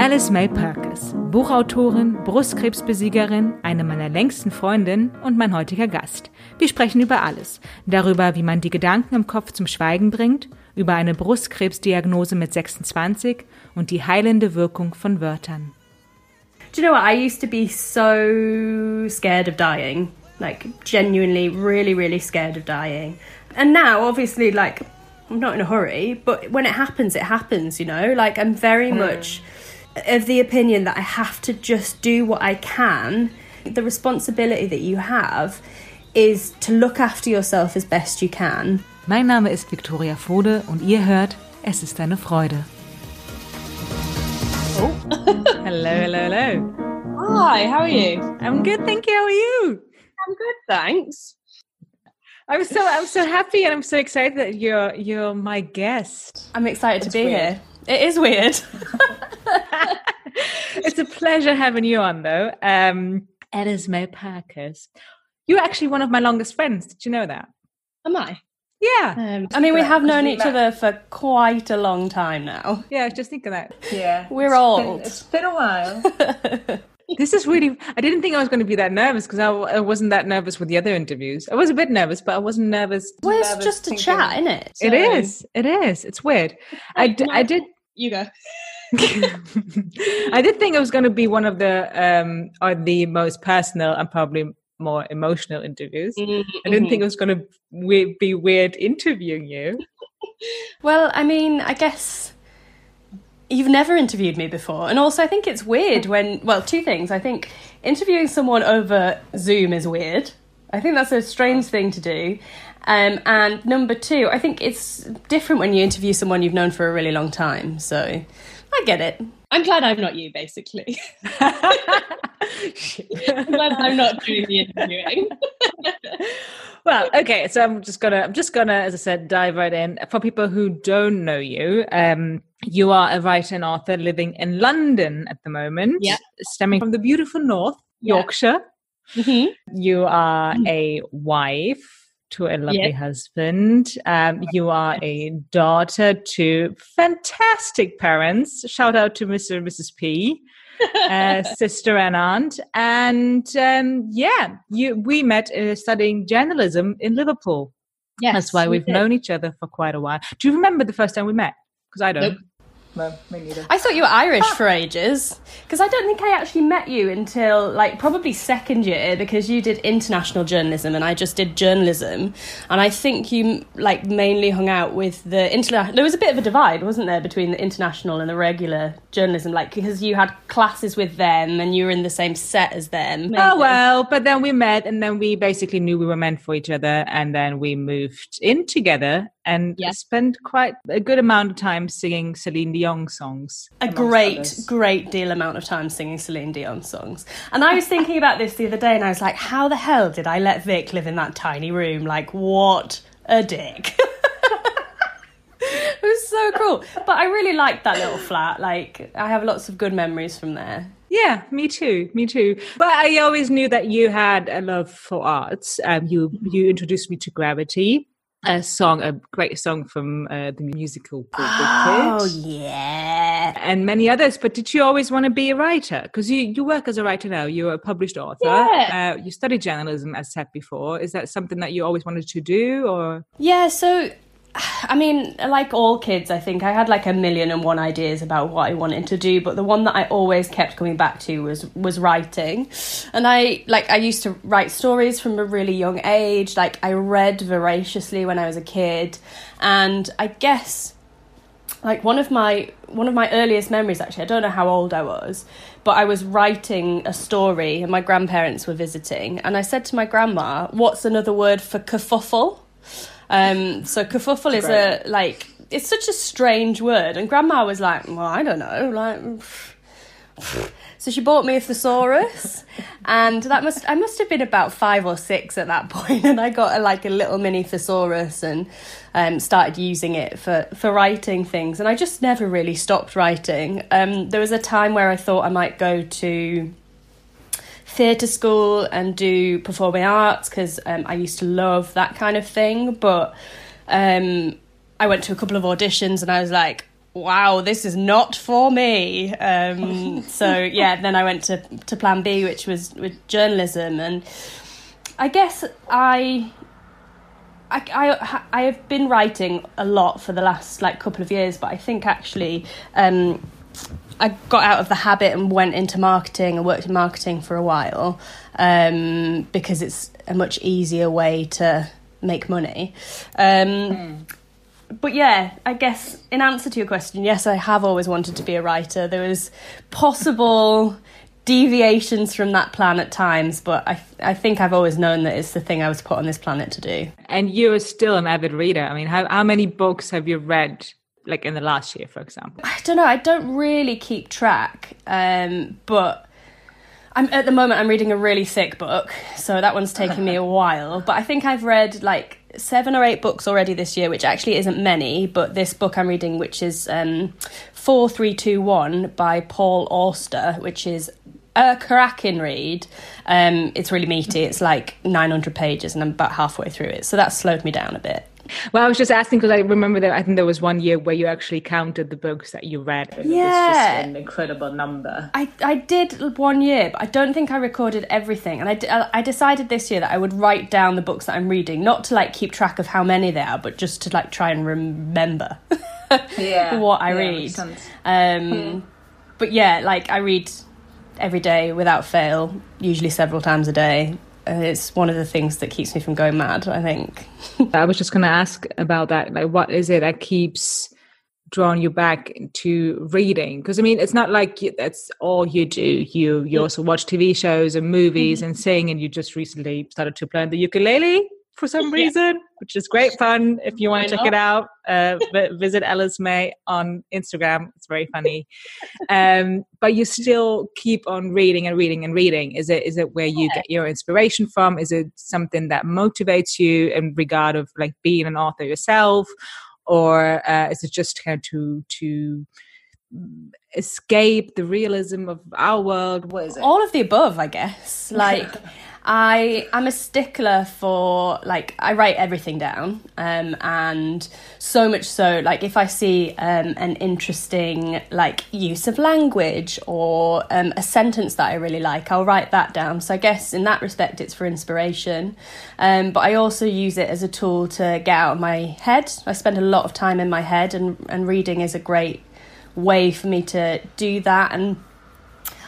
Alice May Perkins, Buchautorin, Brustkrebsbesiegerin, eine meiner längsten Freundinnen und mein heutiger Gast. Wir sprechen über alles. Darüber, wie man die Gedanken im Kopf zum Schweigen bringt, über eine Brustkrebsdiagnose mit 26 und die heilende Wirkung von Wörtern. Do you know what? I used to be so scared of dying. Like, genuinely, really, really scared of dying. And now, obviously, like, I'm not in a hurry, but when it happens, it happens, you know? Like, I'm very mm. Much of the opinion that I have to just do what I can. The responsibility that you have is to look after yourself as best you can. Mein Name ist Victoria Fode und ihr hört Es ist eine Freude. Oh. hello, hello, hello. Hi, how are you? I'm good, thank you. How are you? I'm good, thanks. I'm so I'm so happy and I'm so excited that you're you're my guest. I'm excited to be weird. here. It is weird. it's a pleasure having you on, though. Um, May Purkiss. You're actually one of my longest friends. Did you know that? Am I? Yeah. Um, I mean, we have known each other for quite a long time now. Yeah, just think of that. Yeah. We're it's old. Been, it's been a while. this is really, I didn't think I was going to be that nervous because I, I, wasn't that nervous with the other interviews. I was a bit nervous, but I wasn't nervous. Well, it's nervous just a chat, isn't it? So. It is. It is. It's weird. I, I did. You go. I did think it was going to be one of the um or the most personal and probably more emotional interviews. Mm-hmm. I didn't think it was going to we- be weird interviewing you. well, I mean, I guess you've never interviewed me before, and also I think it's weird when well, two things. I think interviewing someone over Zoom is weird. I think that's a strange thing to do. Um, and number two, I think it's different when you interview someone you've known for a really long time. So I get it. I'm glad I'm not you, basically. I'm glad I'm not doing the interviewing. well, okay, so I'm just gonna, I'm just gonna, as I said, dive right in. For people who don't know you, um, you are a writer and author living in London at the moment, yeah. stemming from the beautiful North, Yorkshire. Yeah. Mm-hmm. You are a wife to a lovely yep. husband. Um, you are a daughter to fantastic parents. Shout out to Mr. and Mrs. P. uh, sister and aunt, and um, yeah, you we met uh, studying journalism in Liverpool. Yes, that's why we've we known each other for quite a while. Do you remember the first time we met? Because I don't. Nope. No, me neither. I thought you were Irish ah. for ages because I don't think I actually met you until like probably second year because you did international journalism and I just did journalism, and I think you like mainly hung out with the international. There was a bit of a divide, wasn't there, between the international and the regular journalism? Like because you had classes with them and you were in the same set as them. Oh, Maybe. Oh well, but then we met and then we basically knew we were meant for each other, and then we moved in together and yeah. spent quite a good amount of time singing Celine Dion songs. A great, others. great deal amount of time singing Celine Dion songs. And I was thinking about this the other day and I was like, how the hell did I let Vic live in that tiny room? Like, what a dick. it was so cool. But I really liked that little flat. Like, I have lots of good memories from there. Yeah, me too. Me too. But I always knew that you had a love for arts. Um, you you introduced me to Gravity, a song, a great song from uh, the musical Oh yeah, and many others. But did you always want to be a writer? Because you you work as a writer now. You're a published author. Yeah. Uh, you studied journalism, as said before. Is that something that you always wanted to do, or? Yeah. So I mean, like all kids, I think I had like a million and one ideas about what I wanted to do, but the one that I always kept coming back to was was writing. And I like I used to write stories from a really young age. Like I read voraciously when I was a kid, and I guess like one of my one of my earliest memories actually, I don't know how old I was, but I was writing a story and my grandparents were visiting and I said to my grandma, "What's another word for kerfuffle?" Um, so kerfuffle is a like it's such a strange word, and Grandma was like, "Well, I don't know, like." So she bought me a thesaurus, and that must I must have been about five or six at that point, and I got a, like a little mini thesaurus and um, started using it for for writing things, and I just never really stopped writing. Um, there was a time where I thought I might go to theatre school and do performing arts because um, I used to love that kind of thing. But um, I went to a couple of auditions and I was like, wow, this is not for me. Um, so yeah, then I went to to Plan B, which was with journalism, and I guess I. I, I, I have been writing a lot for the last like couple of years, but I think actually um, I got out of the habit and went into marketing and worked in marketing for a while um, because it's a much easier way to make money. Um, mm but yeah, I guess in answer to your question, yes, I have always wanted to be a writer. There was possible deviations from that plan at times, but I I think I've always known that it's the thing I was put on this planet to do. And you're still an avid reader. I mean, how how many books have you read? Like in the last year, for example. I don't know. I don't really keep track, um, but I'm at the moment. I'm reading a really thick book, so that one's taking me a while. But I think I've read like seven or eight books already this year, which actually isn't many, but this book I'm reading, which is um, 4321 by Paul Auster, which is a cracking read. Um, it's really meaty. It's like 900 pages, and I'm about halfway through it. So that slowed me down a bit. Well, I was just asking because I remember that I think there was one year where you actually counted the books that you read. And yeah, it's just an incredible number. I I did one year, but I don't think I recorded everything. And I I decided this year that I would write down the books that I'm reading, not to like keep track of how many there are, but just to like try and remember. yeah, what I yeah, read. Um, hmm. but yeah, like I read every day without fail, usually several times a day it's one of the things that keeps me from going mad i think. I was just going to ask about that like what is it that keeps drawing you back to reading? Because i mean it's not like that's all you do. You you also watch tv shows and movies mm-hmm. and sing and you just recently started to play the ukulele for some reason, which is great fun. If you want to check it out, uh, visit Alice May on Instagram. It's very funny. Um, but you still keep on reading and reading and reading. Is it is it where you get your inspiration from? Is it something that motivates you in regard of like being an author yourself, or uh, is it just kind of to to escape the realism of our world? What is it? All of the above, I guess. Like. I am a stickler for like I write everything down, um, and so much so like if I see um, an interesting like use of language or um, a sentence that I really like, I'll write that down. So I guess in that respect, it's for inspiration, um, but I also use it as a tool to get out of my head. I spend a lot of time in my head, and and reading is a great way for me to do that and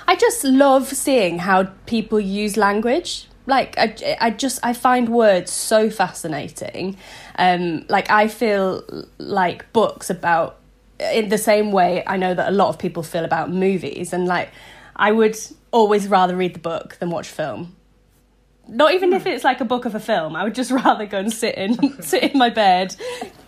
I just love seeing how people use language. Like I, I just I find words so fascinating. Um, like I feel like books about in the same way I know that a lot of people feel about movies, and like I would always rather read the book than watch film. Not even if hmm. it's like a book of a film. I would just rather go and sit in sit in my bed,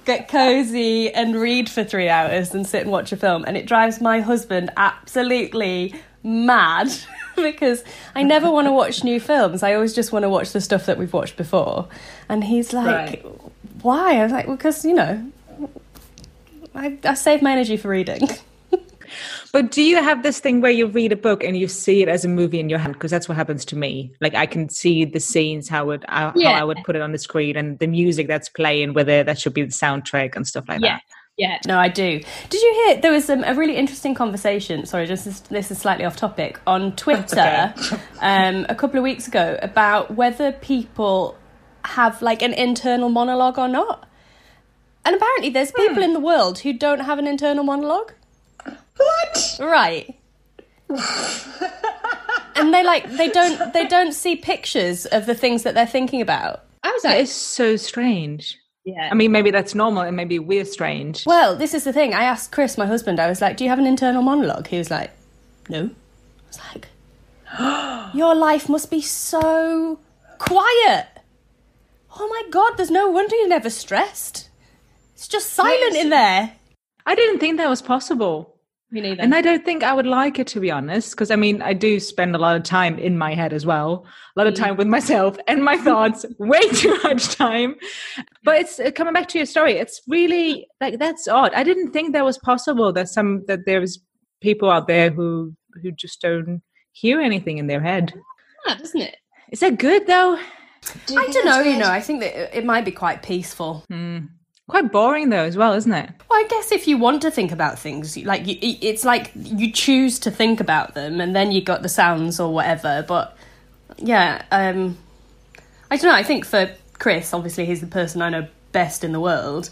get cozy and read for three hours than sit and watch a film. And it drives my husband absolutely mad because I never want to watch new films. I always just want to watch the stuff that we've watched before. And he's like, right. why? I was like, because, you know, I, I save my energy for reading. But do you have this thing where you read a book and you see it as a movie in your head? Because that's what happens to me. Like I can see the scenes, how would how, yeah. how I would put it on the screen, and the music that's playing with it. That should be the soundtrack and stuff like yeah. that. Yeah, no, I do. Did you hear there was um, a really interesting conversation? Sorry, just this, this is slightly off topic on Twitter okay. um, a couple of weeks ago about whether people have like an internal monologue or not. And apparently, there's hmm. people in the world who don't have an internal monologue. What? Right. and they like they don't they don't see pictures of the things that they're thinking about. I was like, that is so strange. Yeah. I mean, maybe that's normal and maybe we're strange. Well, this is the thing. I asked Chris, my husband, I was like, Do you have an internal monologue? He was like, No. I was like, Your life must be so quiet. Oh my God, there's no wonder you're never stressed. It's just silent in there. I didn't think that was possible. Me neither. And I don't think I would like it to be honest, because I mean, I do spend a lot of time in my head as well, a lot of time with myself and my thoughts, way too much time. But it's uh, coming back to your story. It's really like that's odd. I didn't think that was possible. That some that there's people out there who who just don't hear anything in their head. Yeah, doesn't it? Is that good though? Do I don't know. You know, I think that it might be quite peaceful. Mm. Quite boring though as well isn't it? Well i guess if you want to think about things like you, it's like you choose to think about them and then you got the sounds or whatever but yeah um i don't know i think for chris obviously he's the person i know best in the world.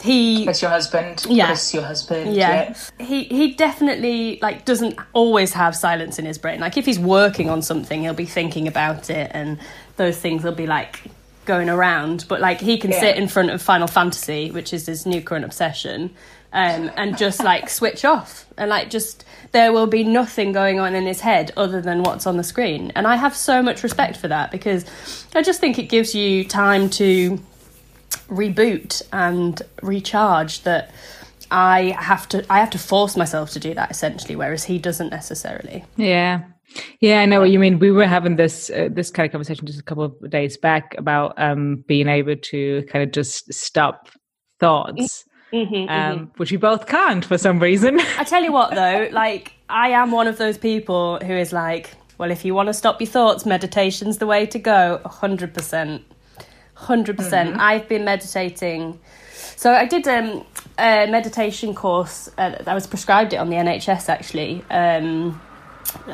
He Chris your husband. Yeah. Chris your husband yeah. yeah. He he definitely like doesn't always have silence in his brain. Like if he's working on something he'll be thinking about it and those things will be like going around, but like he can yeah. sit in front of Final Fantasy, which is his new current obsession, um, and just like switch off and like just there will be nothing going on in his head other than what's on the screen. And I have so much respect for that because I just think it gives you time to reboot and recharge that I have to I have to force myself to do that essentially whereas he doesn't necessarily. Yeah. Yeah, I know what you mean. We were having this uh, this kind of conversation just a couple of days back about um, being able to kind of just stop thoughts, mm-hmm, mm-hmm. um, mm-hmm. which we both can't for some reason. I tell you what, though, like I am one of those people who is like, well, if you want to stop your thoughts, meditation's the way to go. hundred percent, hundred percent. Mm-hmm. I've been meditating. So I did um, a meditation course. Uh, I was prescribed it on the NHS actually. Um,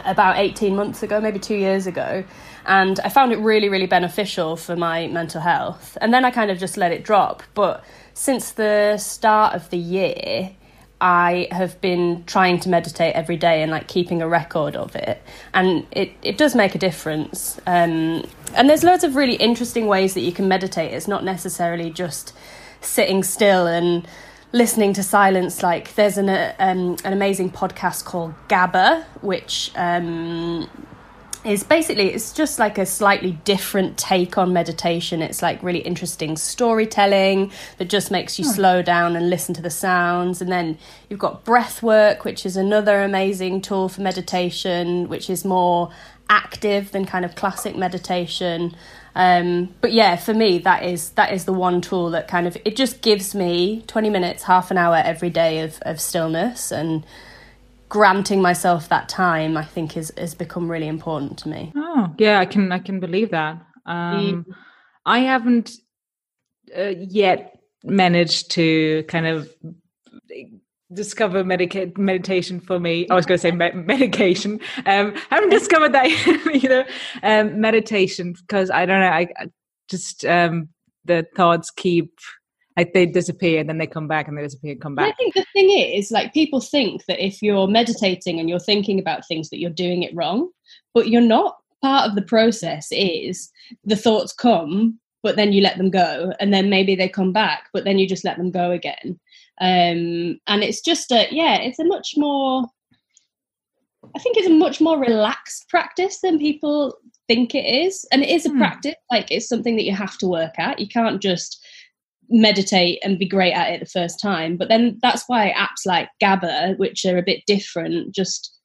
about 18 months ago, maybe two years ago. And I found it really, really beneficial for my mental health. And then I kind of just let it drop. But since the start of the year, I have been trying to meditate every day and like keeping a record of it. And it, it does make a difference. Um, and there's loads of really interesting ways that you can meditate. It's not necessarily just sitting still and listening to silence like there's an uh, um, an amazing podcast called GABA which um, is basically it's just like a slightly different take on meditation. It's like really interesting storytelling that just makes you hmm. slow down and listen to the sounds. And then you've got breath work which is another amazing tool for meditation which is more active than kind of classic meditation um, but yeah, for me, that is that is the one tool that kind of it just gives me twenty minutes, half an hour every day of of stillness and granting myself that time. I think is has become really important to me. Oh yeah, I can I can believe that. Um, mm. I haven't uh, yet managed to kind of discover medica- meditation for me. I was going to say me- medication. Um, I haven't discovered that you know um, meditation because I don't know. I, I just um, the thoughts keep like they disappear and then they come back and they disappear and come back. I think the thing is, like people think that if you're meditating and you're thinking about things that you're doing it wrong, but you're not. Part of the process is the thoughts come, but then you let them go, and then maybe they come back, but then you just let them go again um, and it's just a yeah it's a much more i think it's a much more relaxed practice than people think it is. And it is a hmm. practice like it's something that you have to work at. You can't just meditate and be great at it the first time. But then that's why apps like GABA which are a bit different just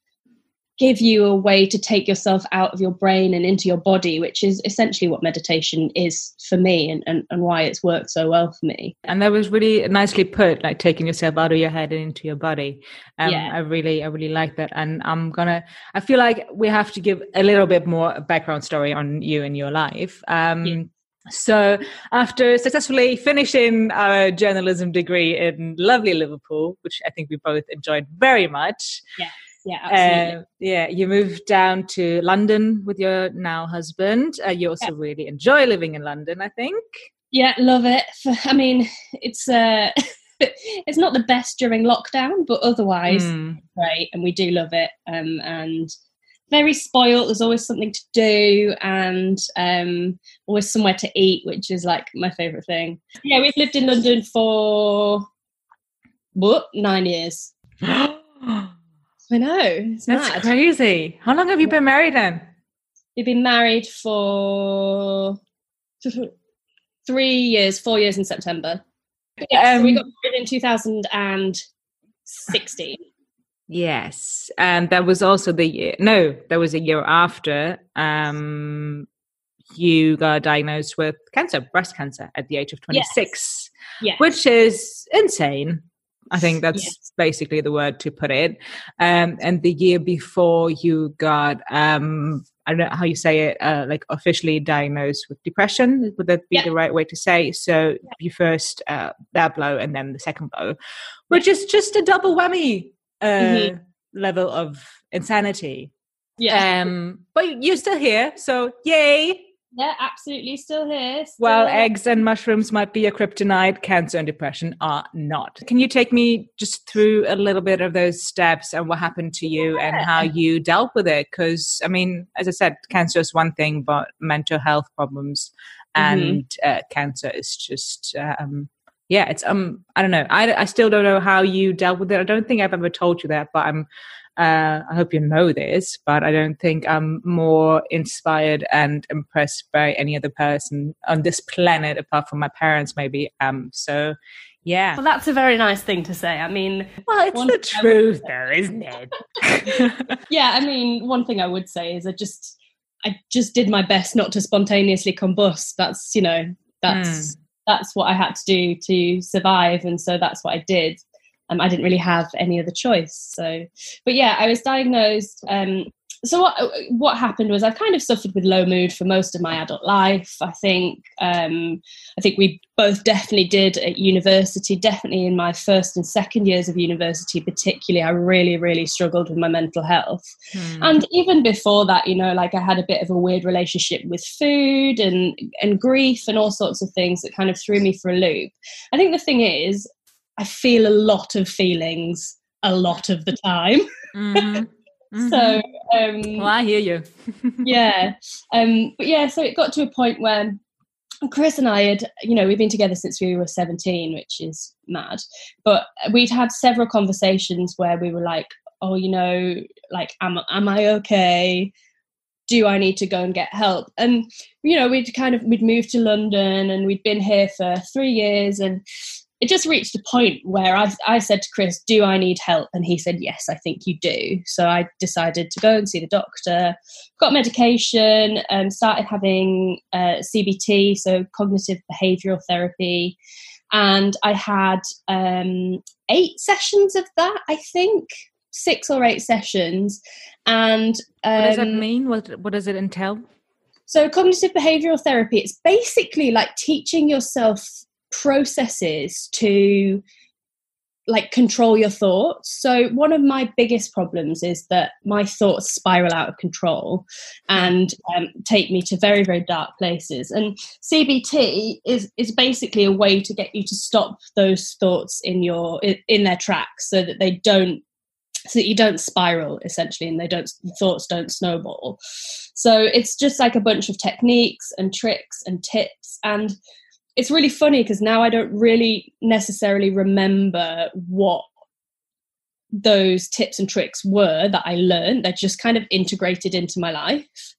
give you a way to take yourself out of your brain and into your body, which is essentially what meditation is for me and, and, and why it's worked so well for me. And that was really nicely put, like taking yourself out of your head and into your body. Um, yeah. I really, I really like that. And I'm gonna, I feel like we have to give a little bit more background story on you and your life. Um, yeah. So, after successfully finishing our journalism degree in lovely Liverpool, which I think we both enjoyed very much, yeah yeah, absolutely. Uh, yeah, you moved down to London with your now husband. Uh, you also yeah. really enjoy living in London, I think. Yeah, love it. I mean, it's uh, it's not the best during lockdown, but otherwise, mm. great, and we do love it. Um, and very spoiled. There's always something to do, and um, always somewhere to eat, which is like my favorite thing. Yeah, we've lived in London for what nine years. I know. It's That's mad. crazy. How long have you been married then? We've been married for three years, four years in September. Yes, um, so we got married in 2016. Yes, and that was also the year. No, that was a year after um, you got diagnosed with cancer, breast cancer, at the age of 26, yes. Yes. which is insane. I think that's yes. basically the word to put it. Um, and the year before, you got um, I don't know how you say it, uh, like officially diagnosed with depression. Would that be yeah. the right way to say? So yeah. you first uh, that blow and then the second blow, which is just a double whammy uh, mm-hmm. level of insanity. Yeah. Um, but you're still here, so yay! Yeah, absolutely. Still here. Still Well, eggs and mushrooms might be a kryptonite, cancer and depression are not. Can you take me just through a little bit of those steps and what happened to you yeah. and how you dealt with it? Because, I mean, as I said, cancer is one thing, but mental health problems mm-hmm. and uh, cancer is just. Um, yeah, it's um, I don't know. I, I still don't know how you dealt with it. I don't think I've ever told you that, but I'm uh, I hope you know this, but I don't think I'm more inspired and impressed by any other person on this planet apart from my parents, maybe. Um, so, yeah. Well, that's a very nice thing to say. I mean, well, it's the truth, though, isn't it? yeah, I mean, one thing I would say is I just, I just did my best not to spontaneously combust. That's, you know, that's. Mm. That's what I had to do to survive, and so that's what I did um, I didn't really have any other choice. So, but yeah, I was diagnosed. Um, so what what happened was I've kind of suffered with low mood for most of my adult life. I think um, I think we both definitely did at university. Definitely in my first and second years of university, particularly, I really really struggled with my mental health. Hmm. And even before that, you know, like I had a bit of a weird relationship with food and and grief and all sorts of things that kind of threw me for a loop. I think the thing is, I feel a lot of feelings a lot of the time. Mm-hmm. Mm-hmm. so um, well, I hear you. yeah, um, but yeah, so it got to a point where Chris and I had, you know, we've been together since we were 17, which is mad. But we'd had several conversations where we were like, oh, you know, like, am, am I okay? Do I need to go and get help? And, you know, we'd kind of, we'd moved to London and we'd been here for three years. And it just reached a point where I, I said to Chris, Do I need help? And he said, Yes, I think you do. So I decided to go and see the doctor, got medication, and started having uh, CBT, so cognitive behavioral therapy. And I had um, eight sessions of that, I think, six or eight sessions. And um, what does that um, mean? What, what does it entail? So, cognitive behavioral therapy, it's basically like teaching yourself processes to like control your thoughts. So one of my biggest problems is that my thoughts spiral out of control and um, take me to very very dark places. And CBT is is basically a way to get you to stop those thoughts in your in their tracks so that they don't so that you don't spiral essentially and they don't thoughts don't snowball. So it's just like a bunch of techniques and tricks and tips and it's really funny because now I don't really necessarily remember what those tips and tricks were that I learned. They're just kind of integrated into my life.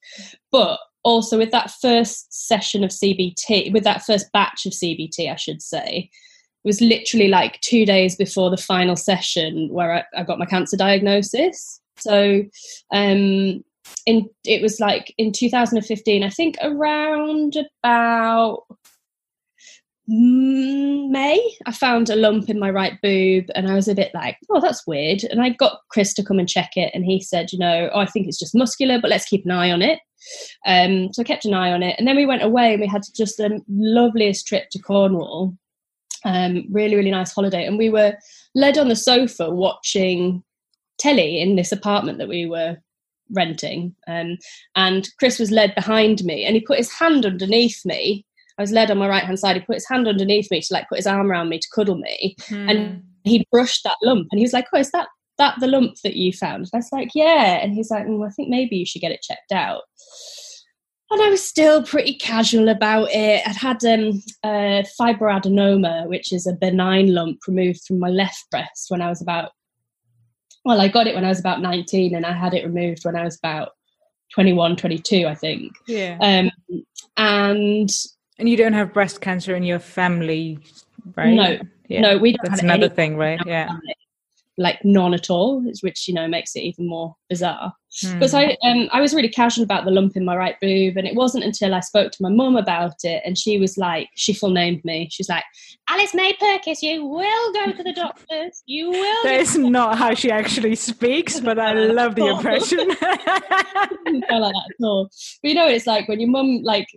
But also with that first session of CBT, with that first batch of CBT, I should say, it was literally like two days before the final session where I, I got my cancer diagnosis. So um, in it was like in 2015, I think around about May, I found a lump in my right boob and I was a bit like, oh, that's weird. And I got Chris to come and check it and he said, you know, oh, I think it's just muscular, but let's keep an eye on it. Um, so I kept an eye on it. And then we went away and we had just the loveliest trip to Cornwall. Um, really, really nice holiday. And we were led on the sofa watching telly in this apartment that we were renting. Um, and Chris was led behind me and he put his hand underneath me I was led on my right hand side. He put his hand underneath me to like put his arm around me to cuddle me, hmm. and he brushed that lump, and he was like, "Oh, is that that the lump that you found?" And I was like, "Yeah," and he's like, mm, "I think maybe you should get it checked out." And I was still pretty casual about it. I'd had um, a fibroadenoma, which is a benign lump removed from my left breast when I was about, well, I got it when I was about 19 and I had it removed when I was about 21, 22, I think. Yeah. Um, and and you don't have breast cancer in your family, right? No, yeah. no, we don't. That's another thing, right? Yeah. like none at all, which you know makes it even more bizarre. Because hmm. I um, I was really casual about the lump in my right boob, and it wasn't until I spoke to my mum about it, and she was like, she full named me. She's like, Alice May Purkiss, you will go to the doctors. You will. That is not how she actually speaks, but I love the impression. I like that at all. But you know, it's like when your mum like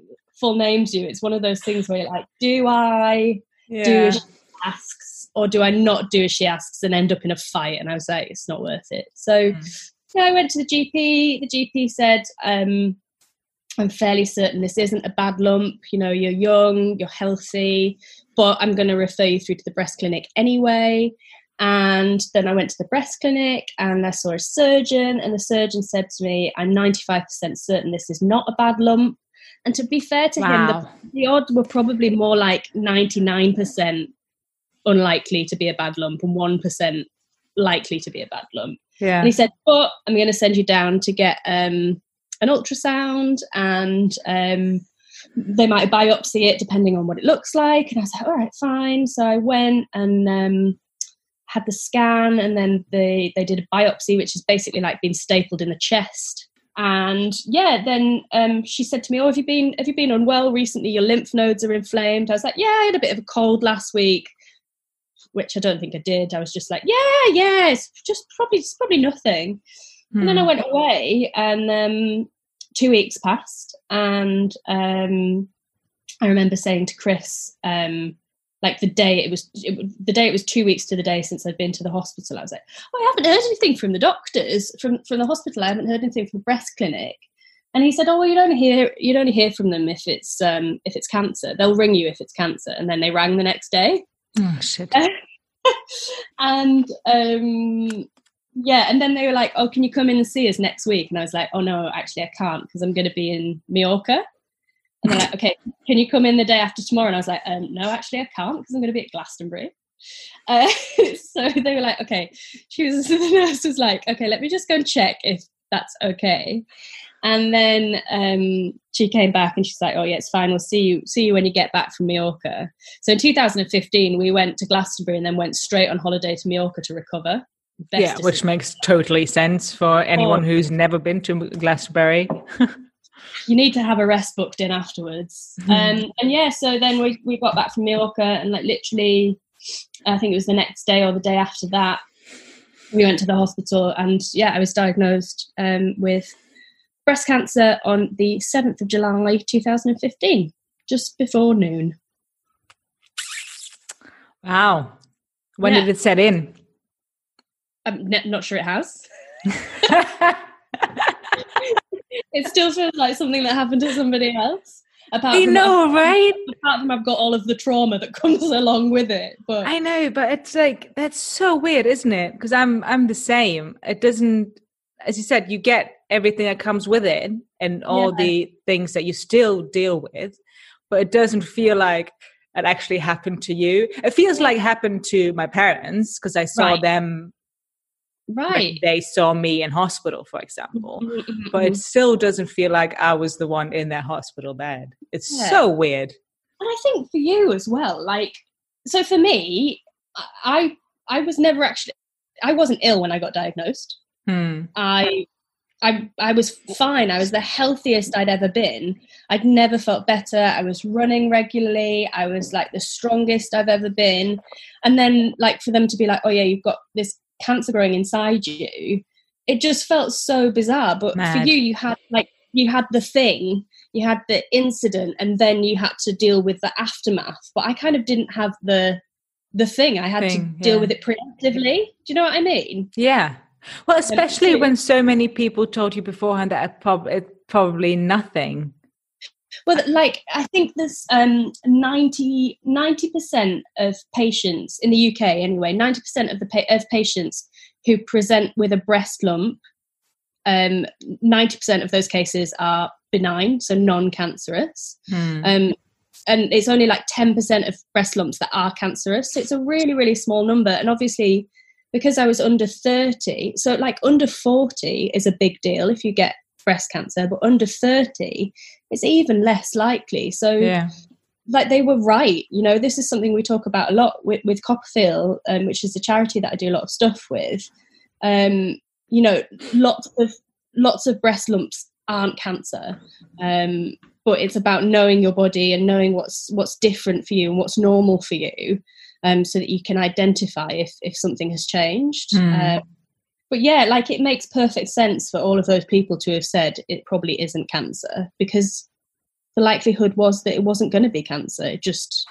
full names you. It's one of those things where you're like, do I yeah. do as she asks, or do I not do as she asks and end up in a fight? And I was like, it's not worth it. So. Mm yeah, I went to the GP. The GP said, um, I'm fairly certain this isn't a bad lump. You know, you're young, you're healthy, but I'm going to refer you through to the breast clinic anyway. And then I went to the breast clinic and I saw a surgeon, and the surgeon said to me, I'm 95% certain this is not a bad lump. And to be fair to wow. him, the, the odds were probably more like 99% unlikely to be a bad lump and 1% likely to be a bad lump. Yeah. And he said, but I'm going to send you down to get um, an ultrasound and um, they might biopsy it depending on what it looks like. And I was like, all right, fine. So I went and um, had the scan and then they, they did a biopsy, which is basically like being stapled in the chest. And yeah, then um, she said to me, "Oh, have you been have you been unwell recently? Your lymph nodes are inflamed." I was like, "Yeah, I had a bit of a cold last week." which I don't think I did. I was just like, yeah, yeah, it's just probably it's probably nothing. Hmm. And then I hmm. went away, and um, two weeks passed, and um, I remember saying to Chris, um, like the day it was, it, the day it was two weeks to the day since I'd been to the hospital. I was like, oh, I haven't heard anything from the doctors from from the hospital. I haven't heard anything from the breast clinic. And he said, "Oh, well, you'd only hear you'd only hear from them if it's um, if it's cancer. They'll ring you if it's cancer." And then they rang the next day. Oh shit! and um, yeah, and then they were like, "Oh, can you come in and see us next week?" And I was like, "Oh no, actually, I can't because I'm going to be in Mallorca." And they're like, "Okay, can you come in the day after tomorrow?" And I was like, um, "No, actually, I can't because I'm going to be at Glastonbury." Uh, so they were like, "Okay." She was the nurse was like, "Okay, let me just go and check if that's okay." And then um, she came back and she's like, "Oh yeah, it's fine. We'll see you see you when you get back from Mallorca." So in 2015, we went to Glastonbury and then went straight on holiday to Mallorca to recover. Best yeah, which makes totally sense for anyone oh. who's never been to Glastonbury. you need to have a rest booked in afterwards. Mm-hmm. Um, and yeah, so then we we got back from Mallorca and like literally, I think it was the next day or the day after that, we went to the hospital and yeah, I was diagnosed um, with breast cancer on the 7th of July 2015, just before noon. Wow. When yeah. did it set in? I'm not sure it has. it still feels like something that happened to somebody else. Apart I know, right? Apart from I've got all of the trauma that comes along with it. But I know, but it's like that's so weird, isn't it? Because I'm I'm the same. It doesn't as you said, you get everything that comes with it and all yeah. the things that you still deal with, but it doesn't feel like it actually happened to you. It feels like it happened to my parents because I saw right. them right they saw me in hospital for example mm-hmm, mm-hmm, but it mm-hmm. still doesn't feel like i was the one in their hospital bed it's yeah. so weird and i think for you as well like so for me i i was never actually i wasn't ill when i got diagnosed Hmm. I I I was fine. I was the healthiest I'd ever been. I'd never felt better. I was running regularly. I was like the strongest I've ever been. And then like for them to be like, "Oh yeah, you've got this cancer growing inside you." It just felt so bizarre. But Mad. for you you had like you had the thing, you had the incident and then you had to deal with the aftermath. But I kind of didn't have the the thing. I had thing, to deal yeah. with it preemptively. Do you know what I mean? Yeah, well, especially when so many people told you beforehand that it's, prob- it's probably nothing. Well, like I think there's um, 90 percent of patients in the UK anyway. Ninety percent of the pa- of patients who present with a breast lump, um, ninety percent of those cases are benign, so non-cancerous. Hmm. Um, and it's only like 10% of breast lumps that are cancerous. So it's a really, really small number. And obviously, because I was under 30, so like under 40 is a big deal if you get breast cancer, but under 30, it's even less likely. So yeah. like they were right. You know, this is something we talk about a lot with, with CoppaFeel, um, which is a charity that I do a lot of stuff with. Um, you know, lots of lots of breast lumps aren't cancer, um, but it's about knowing your body and knowing what's what's different for you and what's normal for you, um, so that you can identify if if something has changed. Mm. But yeah, like it makes perfect sense for all of those people to have said it probably isn't cancer because the likelihood was that it wasn't going to be cancer. It just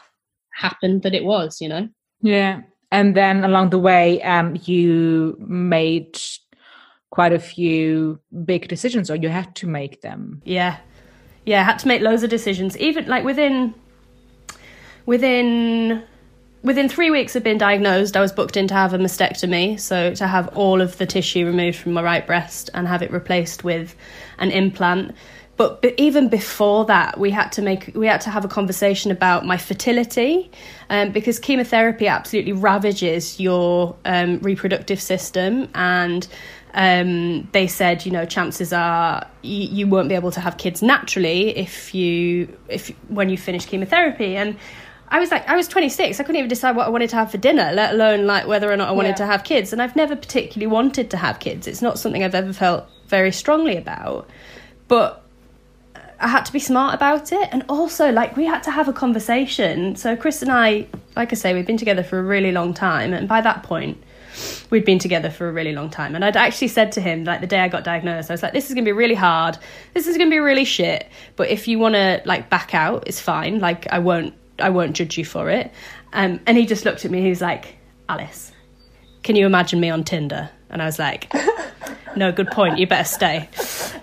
happened that it was, you know? Yeah. And then along the way, um, you made quite a few big decisions, or you had to make them. Yeah. Yeah, I had to make loads of decisions. Even like within within within three weeks of being diagnosed, I was booked in to have a mastectomy, so to have all of the tissue removed from my right breast and have it replaced with an implant but, but even before that, we had to make we had to have a conversation about my fertility, um, because chemotherapy absolutely ravages your um, reproductive system, and um, they said, you know, chances are you, you, won't be able to have kids naturally if you if when you finish chemotherapy and. I was like, I was 26. I couldn't even decide what I wanted to have for dinner, let alone like whether or not I wanted yeah. to have kids. And I've never particularly wanted to have kids. It's not something I've ever felt very strongly about. But I had to be smart about it. And also, like, we had to have a conversation. So, Chris and I, like I say, we've been together for a really long time. And by that point, we'd been together for a really long time. And I'd actually said to him, like, the day I got diagnosed, I was like, this is going to be really hard. This is going to be really shit. But if you want to, like, back out, it's fine. Like, I won't, I won't judge you for it. Um, and he just looked at me. He was like, Alice, can you imagine me on Tinder? And I was like, no, good point. You better stay.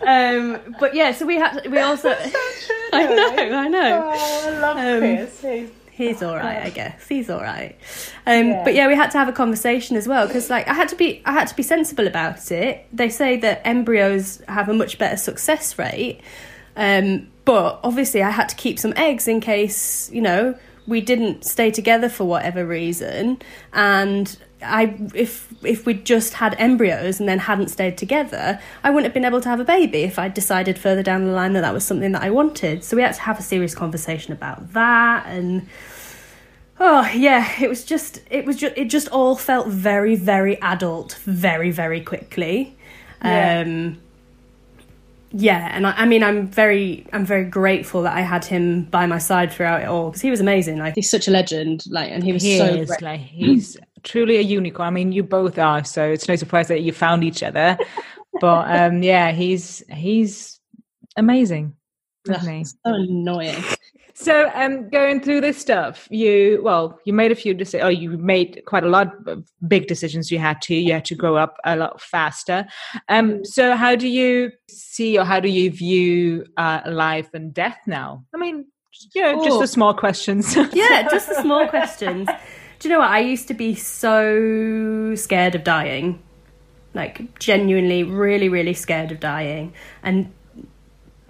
Um, but yeah, so we had to, we also. I know, I know. Oh, I love um, Chris. He's all right, I guess. He's all right. Um, yeah. But yeah, we had to have a conversation as well because, like, I had to be, I had to be sensible about it. They say that embryos have a much better success rate, um, but obviously, I had to keep some eggs in case you know we didn't stay together for whatever reason, and I if if we'd just had embryos and then hadn't stayed together, I wouldn't have been able to have a baby if I'd decided further down the line that that was something that I wanted. So we had to have a serious conversation about that and oh yeah, it was just it was just it just all felt very very adult very very quickly. Yeah. Um yeah, and I, I, mean, I'm very, I'm very grateful that I had him by my side throughout it all because he was amazing. Like he's such a legend, like, and he was he so is, great. like he's truly a unicorn. I mean, you both are, so it's no surprise that you found each other. but um, yeah, he's he's amazing. Ugh, so annoying. So, um, going through this stuff, you well, you made a few decisions. Oh, you made quite a lot of big decisions. You had to, you had to grow up a lot faster. Um, so how do you see, or how do you view uh, life and death now? I mean, yeah, just the small questions. yeah, just the small questions. Do you know what? I used to be so scared of dying, like genuinely, really, really scared of dying, and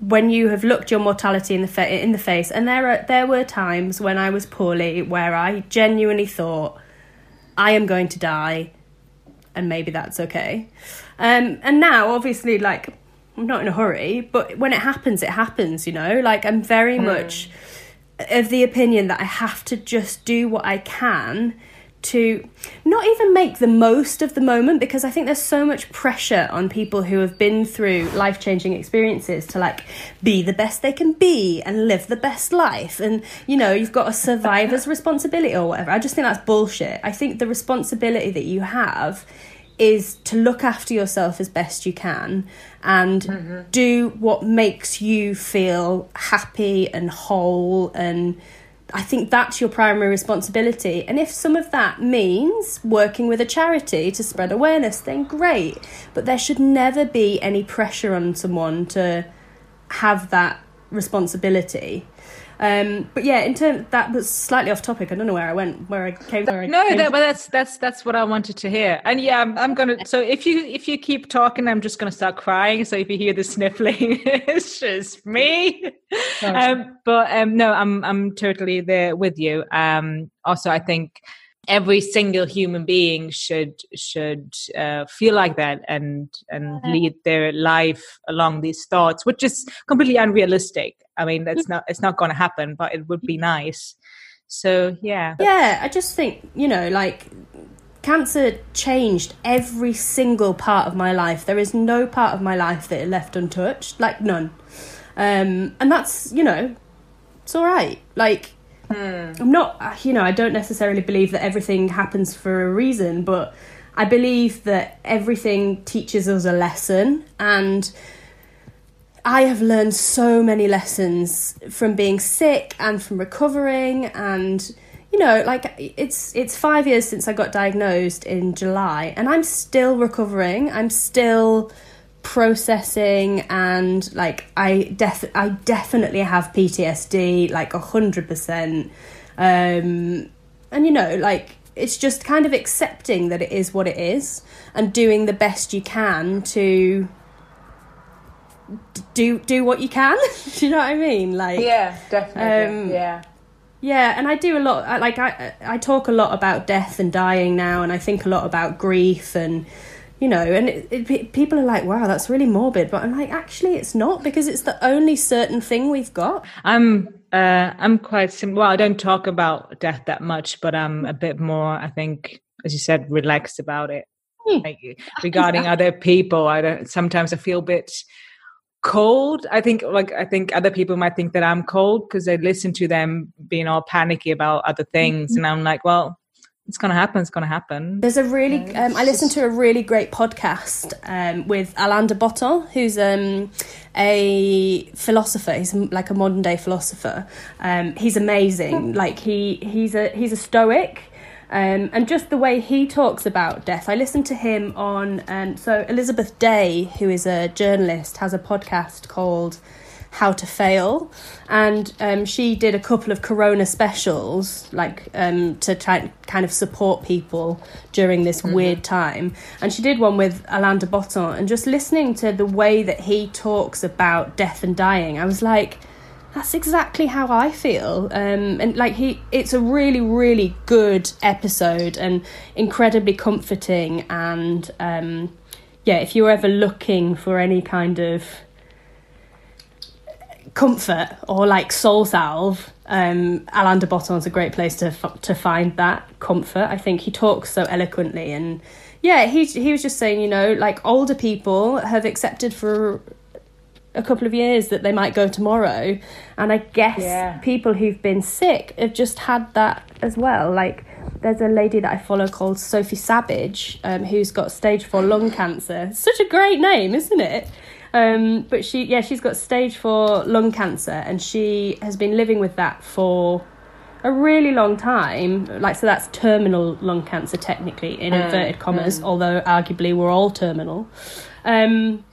when you have looked your mortality in the fa- in the face, and there are there were times when I was poorly where I genuinely thought I am going to die, and maybe that's okay. Um, and now, obviously, like I'm not in a hurry, but when it happens, it happens. You know, like I'm very mm. much of the opinion that I have to just do what I can to not even make the most of the moment because I think there's so much pressure on people who have been through life changing experiences to like be the best they can be and live the best life. And you know, you've got a survivor's responsibility or whatever. I just think that's bullshit. I think the responsibility that you have is to look after yourself as best you can and mm-hmm. do what makes you feel happy and whole and I think that's your primary responsibility. And if some of that means working with a charity to spread awareness, then great. But there should never be any pressure on someone to have that responsibility. Um, but yeah, in terms that was slightly off topic. I don't know where I went, where I came. Where I no, came that, but that's that's that's what I wanted to hear. And yeah, I'm, I'm, gonna. So if you if you keep talking, I'm just gonna start crying. So if you hear the sniffling, it's just me. Um, but um, no, I'm I'm totally there with you. Um, also, I think every single human being should should uh, feel like that and and lead their life along these thoughts which is completely unrealistic. I mean that's not it's not going to happen but it would be nice. So yeah. Yeah i just think you know like cancer changed every single part of my life. There is no part of my life that it left untouched like none. Um and that's you know it's all right. Like Hmm. I'm not, you know, I don't necessarily believe that everything happens for a reason, but I believe that everything teaches us a lesson. And I have learned so many lessons from being sick and from recovering and you know like it's it's 5 years since I got diagnosed in July and I'm still recovering I'm still processing and like I def I definitely have PTSD like a hundred percent. Um and you know like it's just kind of accepting that it is what it is and doing the best you can to do do what you can. Do you know what I mean? Like yeah definitely. um, yeah. yeah and I do a lot like I I talk a lot about death and dying now and I think a lot about grief and you know and it, it, people are like wow that's really morbid but i'm like actually it's not because it's the only certain thing we've got i'm uh i'm quite sim- well i don't talk about death that much but i'm a bit more i think as you said relaxed about it hmm. like, regarding other people i don't sometimes i feel a bit cold i think like i think other people might think that i'm cold because they listen to them being all panicky about other things mm-hmm. and i'm like well it's going to happen. It's going to happen. There's a really, um, I listened to a really great podcast um, with Alain de Botton, who's um, a philosopher. He's like a modern day philosopher. Um, he's amazing. Like he, he's a he's a stoic. Um, and just the way he talks about death, I listened to him on. Um, so Elizabeth Day, who is a journalist, has a podcast called how to fail and um, she did a couple of corona specials like um, to try and kind of support people during this mm-hmm. weird time and she did one with alain de botton and just listening to the way that he talks about death and dying i was like that's exactly how I feel. Um, and like he, it's a really, really good episode and incredibly comforting. And um, yeah, if you're ever looking for any kind of comfort or like soul salve, um, Alain de Botton's a great place to to find that comfort. I think he talks so eloquently, and yeah, he he was just saying, you know, like older people have accepted for a couple of years that they might go tomorrow, and I guess yeah. people who've been sick have just had that as well. Like there's a lady that I follow called Sophie Savage, um, who's got stage four lung cancer. Such a great name, isn't it? Um, but she, yeah, she's got stage four lung cancer, and she has been living with that for a really long time. Like, so that's terminal lung cancer, technically, in mm, inverted commas, mm. although arguably we're all terminal. Um,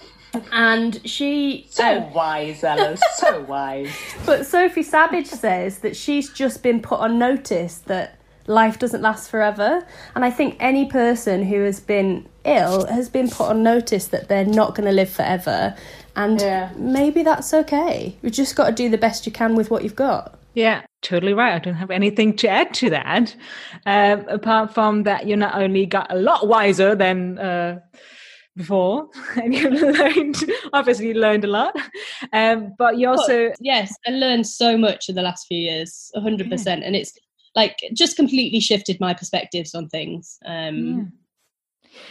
and she so uh, wise alice so wise but sophie savage says that she's just been put on notice that life doesn't last forever. And I think any person who has been ill has been put on notice that they're not going to live forever. And yeah. maybe that's okay. You've just got to do the best you can with what you've got. Yeah, totally right. I don't have anything to add to that. Um, apart from that, you not only got a lot wiser than uh, before, and you learned, obviously, you learned a lot. Um, but you also. yes, I learned so much in the last few years, 100%. Yeah. And it's like just completely shifted my perspectives on things. Um, yeah.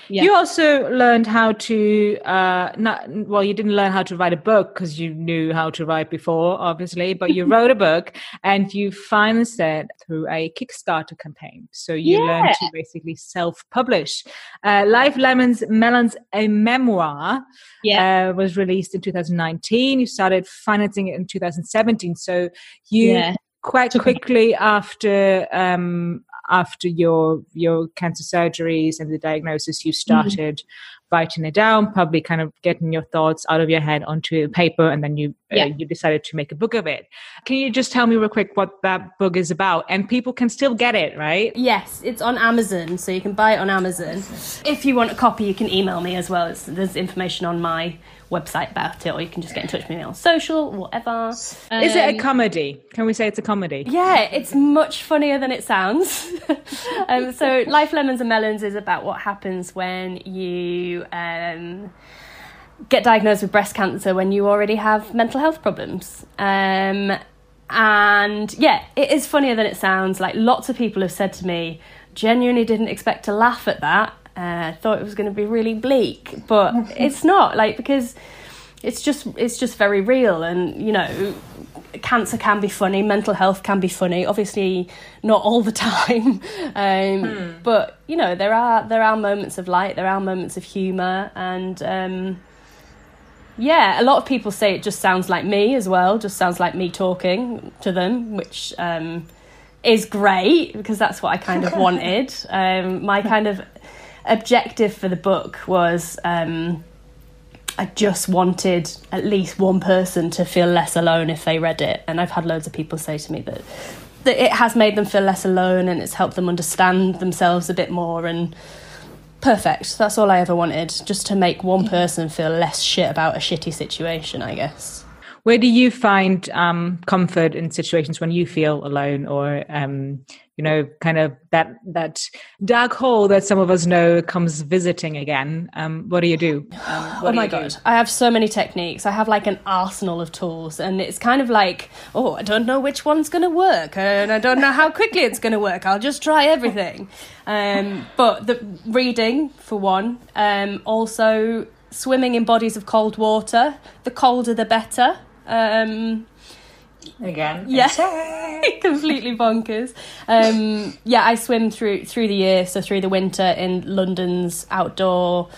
You also learned how to uh, not well. You didn't learn how to write a book because you knew how to write before, obviously. But you wrote a book and you financed it through a Kickstarter campaign. So you yeah. learned to basically self-publish. Uh, Life Lemons Melons, a memoir, yeah. Uh, was released in 2019. You started financing it in 2017. So you yeah quite quickly after um, after your your cancer surgeries and the diagnosis, you mm-hmm. started mm. writing it down, probably kind of getting your thoughts out of your head onto a paper, and then you uh, yeah. uh, you decided to make a book of it. Can you just tell me real quick what that book is about? And people can still get it, right? Yes, it's on Amazon, so you can buy it on Amazon. If you want a copy, you can email me as well. It's, there's information on my website about it, or you can just get in touch with me on social, whatever. Um, Is it a um, comedy? Can we say it's a comedy? Yeah, it's much funnier than it sounds. um, so, Life, Lemons and Melons is about what happens when you. Um, get diagnosed with breast cancer when you already have mental health problems. Um, and yeah, it is funnier than it sounds. Like lots of people have said to me, genuinely didn't expect to laugh at that uh, thought it was going to be really bleak, but it's not. Like because it's just it's just very real, and you know, cancer can be funny, mental health can be funny. Obviously, not all the time, um, hmm. but you know, there are there are moments of light, there are moments of humour, and. Um, yeah, a lot of people say it just sounds like me as well, just sounds like me talking to them, which um, is great because that's what I kind of wanted. Um, my kind of objective for the book was um, I just wanted at least one person to feel less alone if they read it. And I've had loads of people say to me that, that it has made them feel less alone and it's helped them understand themselves a bit more. And perfect. That's all I ever wanted, just to make one person feel less shit about a shitty situation, I guess. Where do you find um, comfort in situations when you feel alone or um, you know kind of that that dark hole that some of us know comes visiting again? Um, what do you do? Um, oh my god do? i have so many techniques. I have like an arsenal of tools and it's kind of like oh i don't know which one's going to work and i don't know how quickly it's going to work. I'll just try everything. Um, but the reading for one. Um, also swimming in bodies of cold water. The colder the better um, again. Yeah, completely bonkers. Um, yeah, I swim through through the year, so through the winter in London's outdoor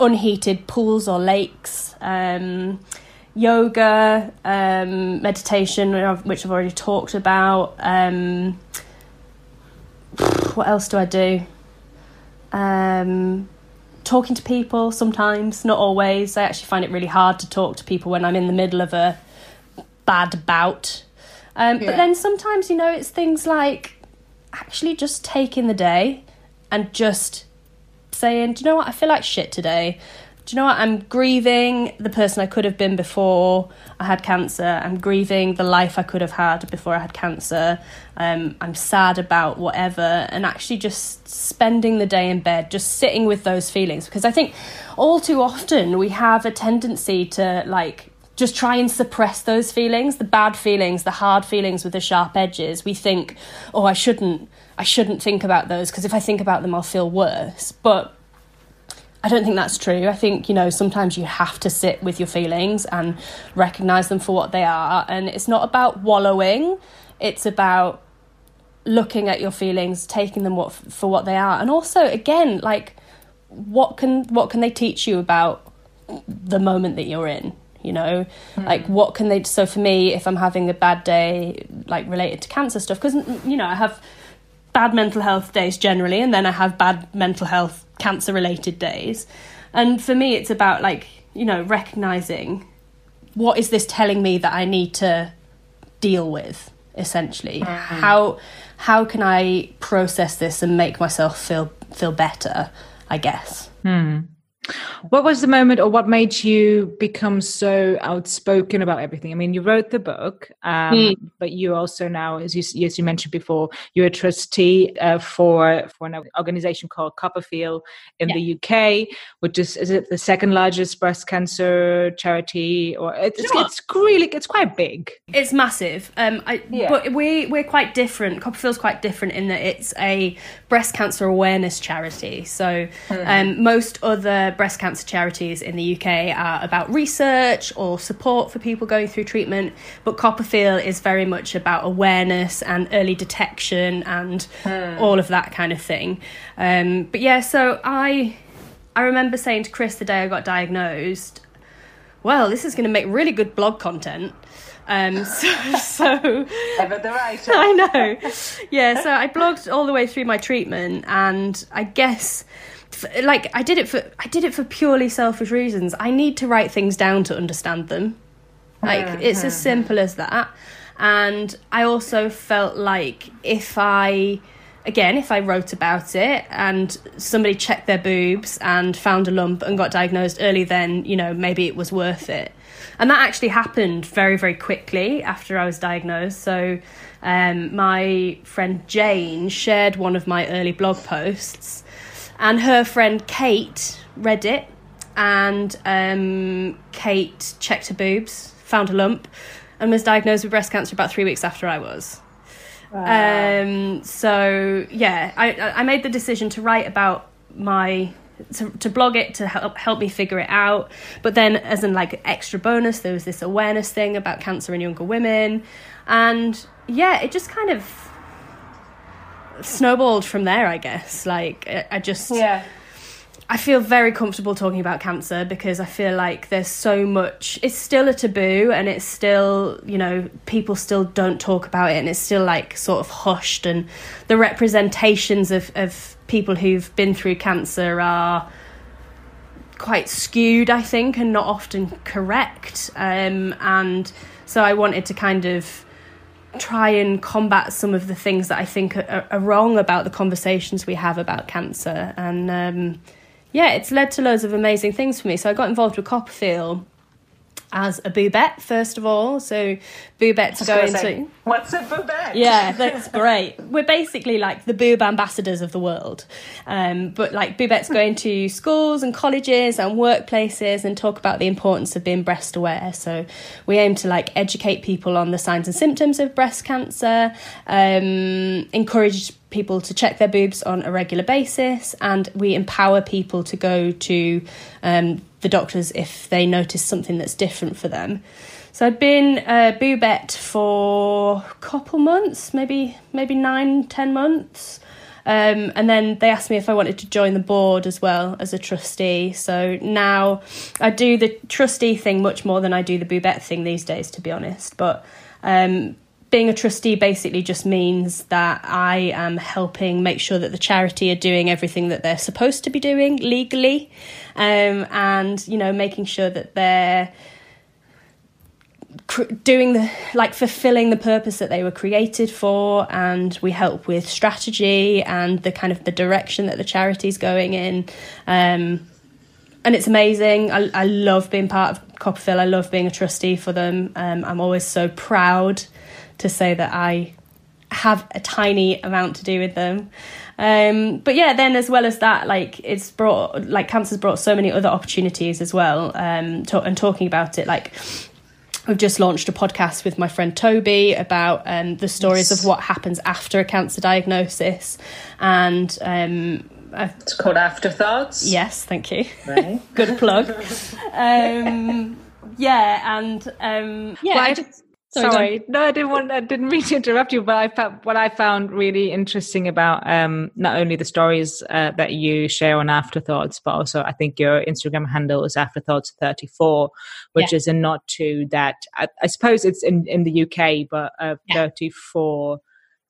unheated pools or lakes. Um, yoga, um, meditation, which I've already talked about. Um, what else do I do? Um, talking to people sometimes, not always. I actually find it really hard to talk to people when I'm in the middle of a bad bout. Um, yeah. But then sometimes, you know, it's things like actually just taking the day and just saying, do you know what, I feel like shit today. Do you know what? I'm grieving the person I could have been before I had cancer. I'm grieving the life I could have had before I had cancer. Um, I'm sad about whatever, and actually just spending the day in bed, just sitting with those feelings. Because I think all too often we have a tendency to like just try and suppress those feelings, the bad feelings, the hard feelings with the sharp edges. We think, oh, I shouldn't, I shouldn't think about those because if I think about them, I'll feel worse. But I don't think that's true. I think, you know, sometimes you have to sit with your feelings and recognize them for what they are. And it's not about wallowing, it's about looking at your feelings, taking them what, for what they are. And also, again, like, what can what can they teach you about the moment that you're in you know mm. like what can they so for me if i'm having a bad day like related to cancer stuff because you know i have bad mental health days generally and then i have bad mental health cancer related days and for me it's about like you know recognizing what is this telling me that i need to deal with essentially mm. how how can i process this and make myself feel feel better i guess hmm. What was the moment, or what made you become so outspoken about everything? I mean, you wrote the book, um, mm. but you also now, as you, as you mentioned before, you're a trustee uh, for for an organization called CoppaFeel in yeah. the UK, which is is it the second largest breast cancer charity, or it's, know it's really it's quite big. It's massive. Um, I, yeah. but we we're quite different. CoppaFeel's quite different in that it's a breast cancer awareness charity. So mm. um, most other breast cancer charities in the UK are about research or support for people going through treatment, but CoppaFeel is very much about awareness and early detection and mm. all of that kind of thing. Um, but yeah, so I I remember saying to Chris the day I got diagnosed, well, this is going to make really good blog content. Um, so, so ever the writer. I know. Yeah, so I blogged all the way through my treatment, and I guess like I did it for I did it for purely selfish reasons. I need to write things down to understand them. Like mm-hmm. it's as simple as that. And I also felt like if I again, if I wrote about it and somebody checked their boobs and found a lump and got diagnosed early, then, you know, maybe it was worth it. And that actually happened very, very quickly after I was diagnosed. So, um, my friend Jane shared one of my early blog posts, and her friend Kate read it. And um, Kate checked her boobs, found a lump, and was diagnosed with breast cancer about three weeks after I was. Wow. Um, so yeah, I I made the decision to write about my to, to blog it to help help me figure it out. But then, as an like extra bonus, there was this awareness thing about cancer in younger women, and yeah, it just kind of snowballed from there. I guess like I just yeah I feel very comfortable talking about cancer because I feel like there's so much. It's still a taboo, and it's still, you know, people still don't talk about it, and it's still like sort of hushed. And the representations of of people who've been through cancer are quite skewed, I think, and not often correct. Um, and so I wanted to kind of try and combat some of the things that I think are, are wrong about the conversations we have about cancer, and. Um, yeah, it's led to loads of amazing things for me. So I got involved with CoppaFeel as a boobette first of all. So boobette's going say, to what's a boobette? Yeah, that's great. We're basically like the boob ambassadors of the world. Um, but like boobette's going to schools and colleges and workplaces and talk about the importance of being breast aware. So we aim to like educate people on the signs and symptoms of breast cancer, um, encourage people to check their boobs on a regular basis, and we empower people to go to um, the doctors if they notice something that's different for them. So I'd been a boobette for a couple months, maybe maybe nine, ten months. Um, and then they asked me if I wanted to join the board as well as a trustee. So now I do the trustee thing much more than I do the boobette thing these days, to be honest. But um, being a trustee basically just means that I am helping make sure that the charity are doing everything that they're supposed to be doing legally, um, and you know making sure that they're cr- doing the like fulfilling the purpose that they were created for, and we help with strategy and the kind of the direction that the charity's going in. Um, and it's amazing. I, I love being part of CoppaFeel. I love being a trustee for them. Um, I'm always so proud to say that I have a tiny amount to do with them. Um, but yeah, then as well as that, like it's brought like cancer's brought so many other opportunities as well. Um, to, and talking about it, like We've just launched a podcast with my friend Toby about um, the stories yes. of what happens after a cancer diagnosis, and um, it's called Afterthoughts. Yes, thank you. Right. Good plug. um, yeah, and um, yeah, well, I just Sorry, Sorry. no, I didn't want. I didn't mean to interrupt you, but I found what I found really interesting about um, not only the stories uh, that you share on Afterthoughts, but also I think your Instagram handle is Afterthoughts thirty four, which yeah. is a nod to that. I, I, suppose it's in in the UK, but uh, yeah. thirty four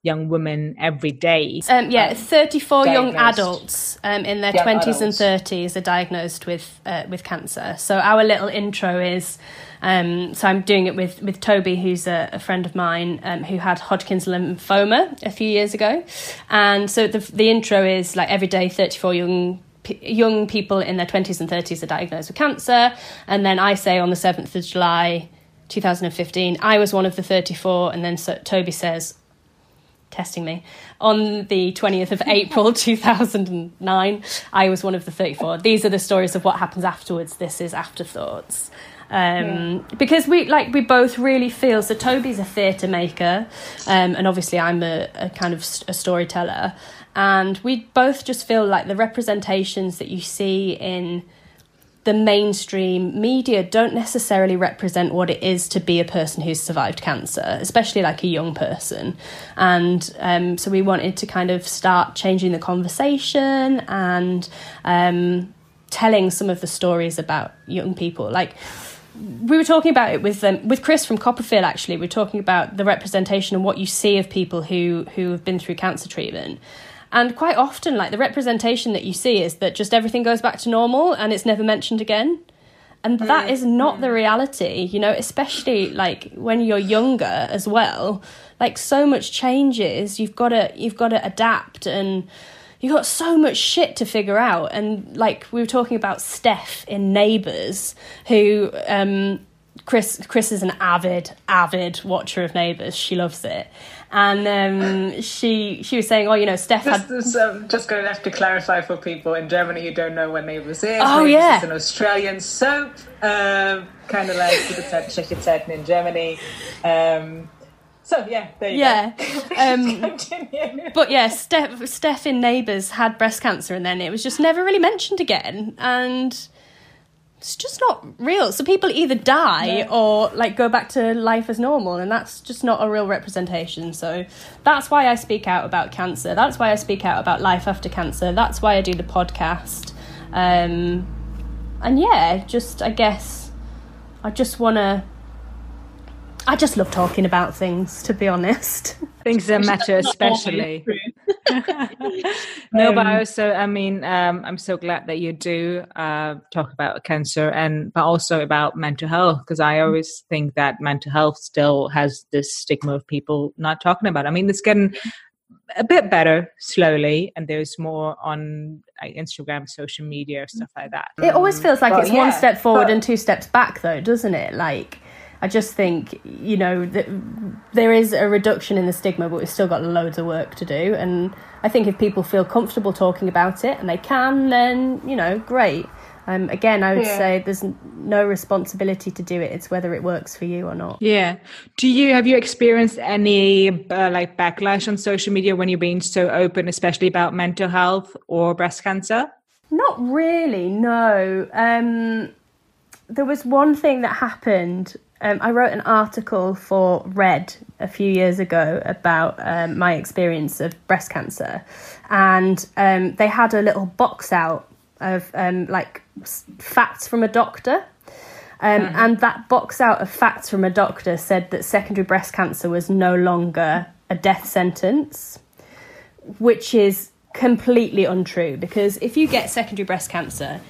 young women every day. Um, yeah, um, 34 young adults um, in their young 20s adults. and 30s are diagnosed with uh, with cancer. So our little intro is um, so I'm doing it with with Toby, who's a, a friend of mine um, who had Hodgkin's lymphoma a few years ago, and so the the intro is like every day 34 young young people in their 20s and 30s are diagnosed with cancer, and then I say on the 7th of July. 2015, I was one of the 34, and then so, Toby says, testing me. On the 20th of April 2009, I was one of the 34. These are the stories of what happens afterwards. This is Afterthoughts um, yeah. because we like we both really feel so toby's a theatre maker um, and obviously i'm a, a kind of a storyteller and we both just feel like the representations that you see in the mainstream media don't necessarily represent what it is to be a person who's survived cancer, especially like a young person. And um, so we wanted to kind of start changing the conversation and um, telling some of the stories about young people. Like, we were talking about it with um, with Chris from CoppaFeel. Actually, we are talking about the representation and what you see of people who who have been through cancer treatment. And quite often, like the representation that you see is that just everything goes back to normal and it's never mentioned again. And that mm. is not the reality, you know, especially like when you're younger as well. Like so much changes, you've got to you've got to adapt and you got so much shit to figure out. And like we were talking about Steph in Neighbours, who um, Chris Chris is an avid avid watcher of Neighbours. She loves it, and um, she she was saying, oh, you know, Steph had. Just, um, just going to have to clarify for people in Germany who don't know what Neighbours is. Oh Neighbours yeah, it's an Australian soap, uh, kind of like Chicken Zeiten in Germany. Um, so yeah, yeah. Um, but yeah, Steph, Steph in Neighbours had breast cancer, and then it was just never really mentioned again, and it's just not real. So people either die or like go back to life as normal, and that's just not a real representation. So that's why I speak out about cancer. That's why I speak out about life after cancer. That's why I do the podcast. Um, and yeah, just I guess I just want to I just love talking about things, to be honest. Things that matter, especially. no, but um, also, I mean, um, I'm so glad that you do uh, talk about cancer and, but also about mental health, because I always think that mental health still has this stigma of people not talking about. It. I mean, it's getting a bit better slowly and there's more on like, instagram social media stuff like that it always feels like it's yeah, one step forward but, and two steps back though doesn't it like I just think, you know, that there is a reduction in the stigma, but we've still got loads of work to do. And I think if people feel comfortable talking about it and they can, then, you know, great. Um, again, I would yeah. say there's no responsibility to do it. It's whether it works for you or not. Yeah. Do you have you experienced any uh, like backlash on social media when you're being so open, especially about mental health or breast cancer? Not really. No. Um, there was one thing that happened um, I wrote an article for Red a few years ago about um, my experience of breast cancer, and um, they had a little box out of um, like facts from a doctor. Um, mm-hmm. And that box out of facts from a doctor said that secondary breast cancer was no longer a death sentence, which is completely untrue because if you get secondary breast cancer,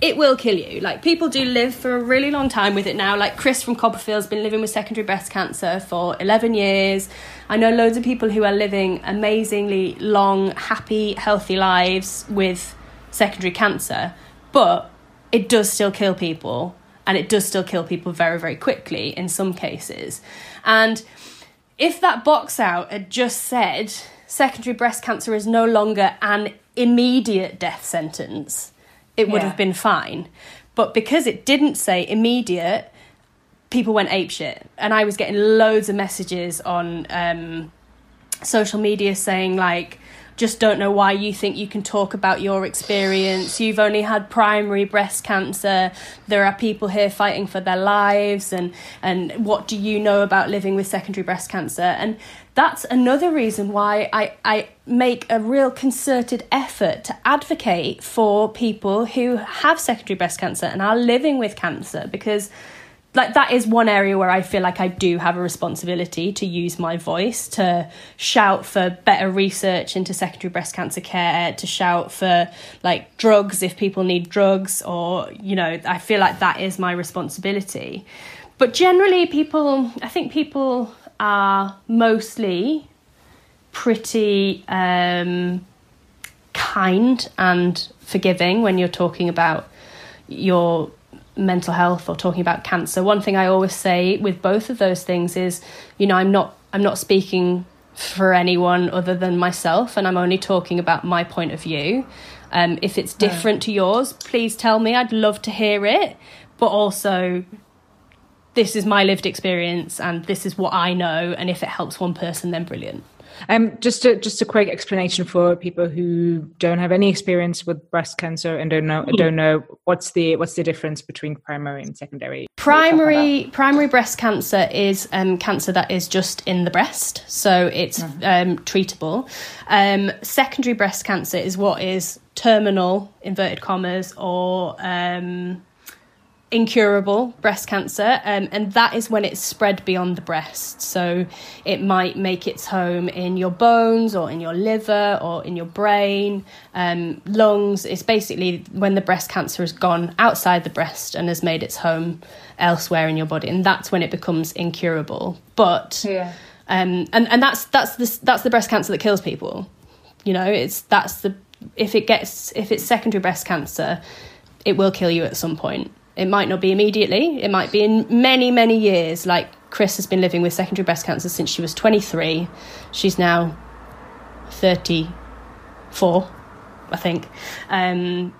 it will kill you. Like people do live for a really long time with it now. Like Chris from CoppaFeel's been living with secondary breast cancer for 11 years. I know loads of people who are living amazingly long, happy, healthy lives with secondary cancer, but it does still kill people and it does still kill people very very quickly in some cases. And if that box out had just said secondary breast cancer is no longer an immediate death sentence, it would yeah. have been fine. But because it didn't say immediate, people went apeshit. And I was getting loads of messages on um, social media saying, like, just don't know why you think you can talk about your experience. You've only had primary breast cancer. There are people here fighting for their lives, and and what do you know about living with secondary breast cancer? And that's another reason why I, I make a real concerted effort to advocate for people who have secondary breast cancer and are living with cancer because like that is one area where I feel like I do have a responsibility to use my voice to shout for better research into secondary breast cancer care, to shout for like drugs if people need drugs, or you know, I feel like that is my responsibility. But generally, people, I think people are mostly pretty um, kind and forgiving when you're talking about your mental health or talking about cancer. One thing i always say with both of those things is you know i'm not i'm not speaking for anyone other than myself and i'm only talking about my point of view. Um, if it's different to yours please tell me. I'd love to hear it but also this is my lived experience and this is what I know. And if it helps one person, then brilliant. Um, just a just a quick explanation for people who don't have any experience with breast cancer and don't know don't know what's the what's the difference between primary and secondary. Primary primary breast cancer is um, cancer that is just in the breast, so it's mm-hmm. um, treatable. Um, secondary breast cancer is what is terminal inverted commas or um, incurable breast cancer, um, and that is when it's spread beyond the breast. So it might make its home in your bones or in your liver or in your brain, um, lungs. It's basically when the breast cancer has gone outside the breast and has made its home elsewhere in your body, and that's when it becomes incurable. But yeah. um, and and that's that's the that's the breast cancer that kills people. You know, it's that's the if it gets if it's secondary breast cancer, it will kill you at some point. It might not be immediately. It might be in many many years. Like Chris has been living with secondary breast cancer since she was 23. She's now 34, I think. Um,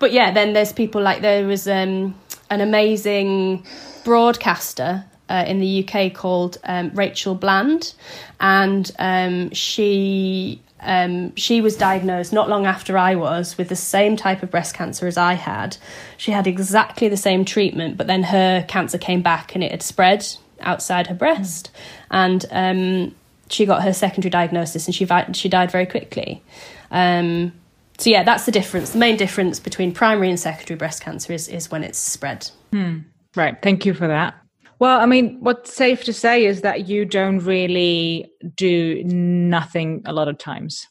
but yeah, then there's people like there was um, an amazing broadcaster uh, in the UK called um, Rachel Bland, and um, she um, she was diagnosed not long after I was with the same type of breast cancer as I had. She had exactly the same treatment, but then her cancer came back and it had spread outside her breast, and um, she got her secondary diagnosis and she she died very quickly. Um, so yeah, that's the difference. The main difference between primary and secondary breast cancer is is when it's spread. Hmm. Right. Thank you for that. Well, I mean, what's safe to say is that you don't really do nothing a lot of times.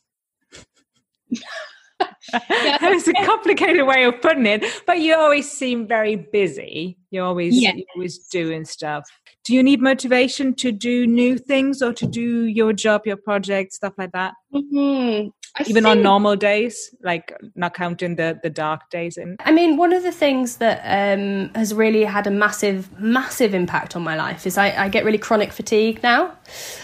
it's a complicated way of putting it, but you always seem very busy. You're always yeah. you're always doing stuff. Do you need motivation to do new things or to do your job, your project, stuff like that? Mm-hmm. I even think, on normal days like not counting the the dark days in. I mean one of the things that um, has really had a massive massive impact on my life is i, I get really chronic fatigue now.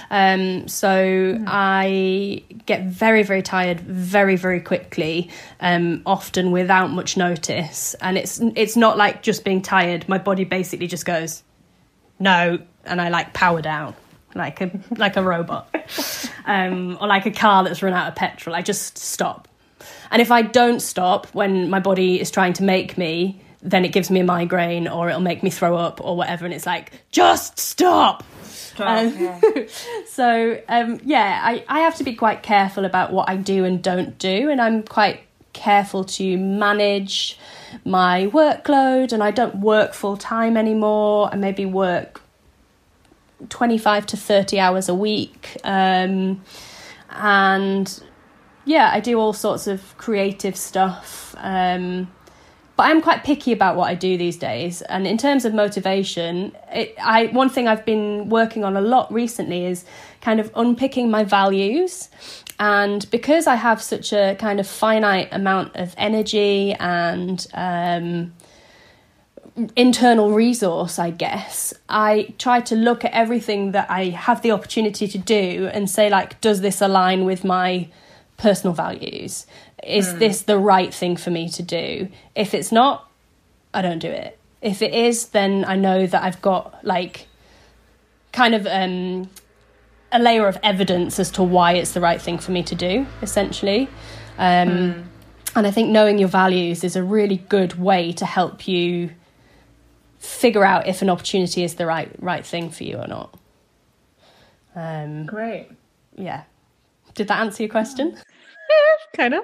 Um, so mm. i get very very tired very very quickly um, often without much notice. And it's it's not like just being tired. My body basically just goes no and i like power down like a like a robot, um, or like a car that's run out of petrol. I just stop, and if I don't stop when my body is trying to make me, then it gives me a migraine or it'll make me throw up or whatever. And it's like just stop. stop um, yeah. so um, yeah, I I have to be quite careful about what I do and don't do, and I'm quite careful to manage my workload and I don't work full time anymore. I maybe work 25 to 30 hours a week. Um, and yeah, I do all sorts of creative stuff. Um, but I'm quite picky about what I do these days. And in terms of motivation, it, I one thing I've been working on a lot recently is kind of unpicking my values. And because I have such a kind of finite amount of energy and um, internal resource, I guess, I try to look at everything that I have the opportunity to do and say, like, does this align with my personal values? Is mm. this the right thing for me to do? If it's not, I don't do it. If it is, then I know that I've got like kind of um, a layer of evidence as to why it's the right thing for me to do, essentially. Um, mm. And I think knowing your values is a really good way to help you figure out if an opportunity is the right right thing for you or not. Um, Great. Yeah. Did that answer your question? Yeah, kind of.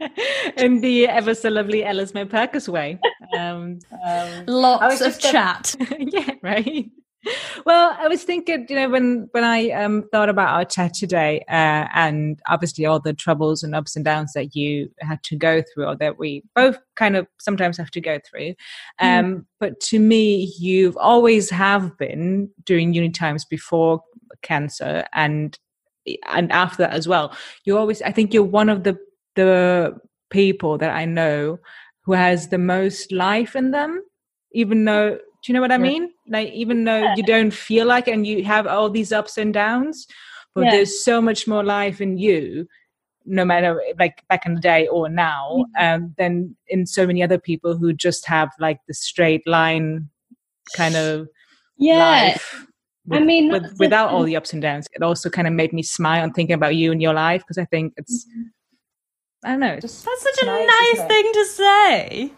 In the ever so lovely Alice May way. Um, um, Lots of chat. yeah, right well, I was thinking, you know, when when I um, thought about our chat today, uh, and obviously all the troubles and ups and downs that you had to go through, or that we both kind of sometimes have to go through. Um, mm. But to me, you've always have been during uni times before cancer, and and after that as well. You always, I think, you're one of the the people that I know who has the most life in them, even though do you know what I mean? Like even though you don't feel like and you have all these ups and downs, but yeah. there's so much more life in you, no matter like back in the day or now, mm-hmm. um, than in so many other people who just have like the straight line kind of yeah. life. With, I mean, with, without all the ups and downs, it also kind of made me smile and thinking about you and your life because I think it's, mm-hmm. I don't know, just that's such a nice, nice thing to say.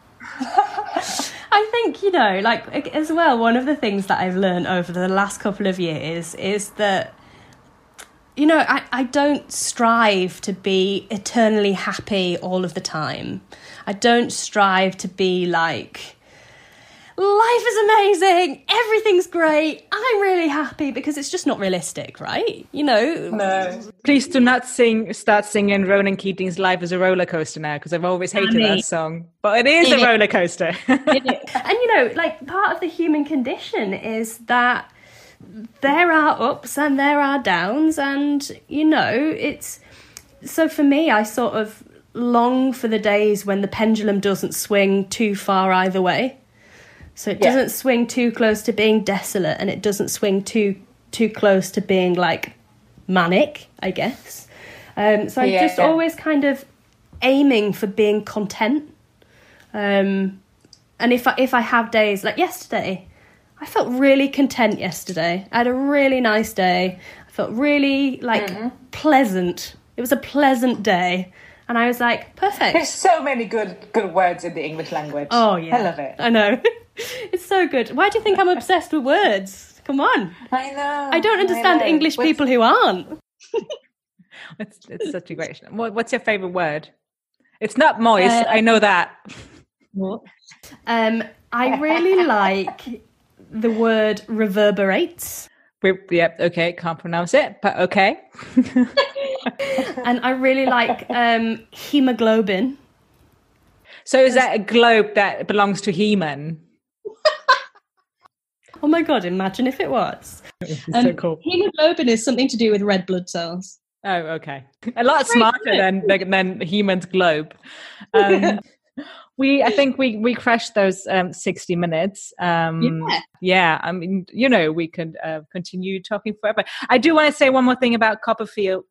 I think, you know, like as well, one of the things that I've learned over the last couple of years is that, you know, I, I don't strive to be eternally happy all of the time. I don't strive to be like, life is amazing. Everything's great. I'm really happy because it's just not realistic, right? You know. No. Please do not sing. Start singing Ronan Keating's "Life is a Roller Coaster" now, because I've always hated I mean, that song. But it is it a roller coaster. and you know, like part of the human condition is that there are ups and there are downs, and you know, it's so for me, I sort of long for the days when the pendulum doesn't swing too far either way. So it doesn't swing too close to being desolate and it doesn't swing too too close to being like manic, I guess. Um, so I'm yeah, just yeah. always kind of aiming for being content. Um, and if I, if I have days like yesterday, I felt really content yesterday. I had a really nice day. I felt really like mm-hmm. pleasant. It was a pleasant day. And I was like, perfect. There's so many good good words in the English language. Oh yeah. I love it. I know. it's so good. Why do you think I'm obsessed with words? Come on. I know. I don't understand I English what's... people who aren't. it's, it's such a great. What's your favorite word? It's not moist. Uh, I know that. What? Um, I really like the word reverberates. Yep. Okay. Can't pronounce it, but okay. and I really like um, hemoglobin. So is that a globe that belongs to He-Man? oh my god! Imagine if it was. Um, so cool. Hemoglobin is something to do with red blood cells. Oh, okay. A lot smarter than than He-Man's globe. Um, we i think we we crashed those um 60 minutes um yeah. yeah i mean you know we could uh, continue talking forever i do want to say one more thing about CoppaFeel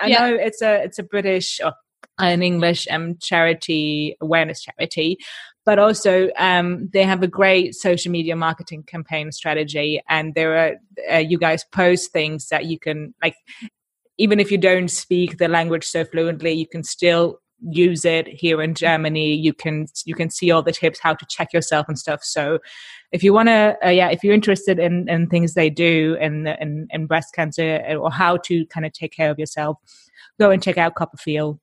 i yeah. know it's a it's a british or an english um charity awareness charity but also um, they have a great social media marketing campaign strategy and there are uh, you guys post things that you can like even if you don't speak the language so fluently you can still use it here in Germany. You can you can see all the tips how to check yourself and stuff. So if you want to, uh, yeah, if you're interested in, in things they do in, in, in breast cancer uh, or how to kind of take care of yourself, go and check out CoppaFeel.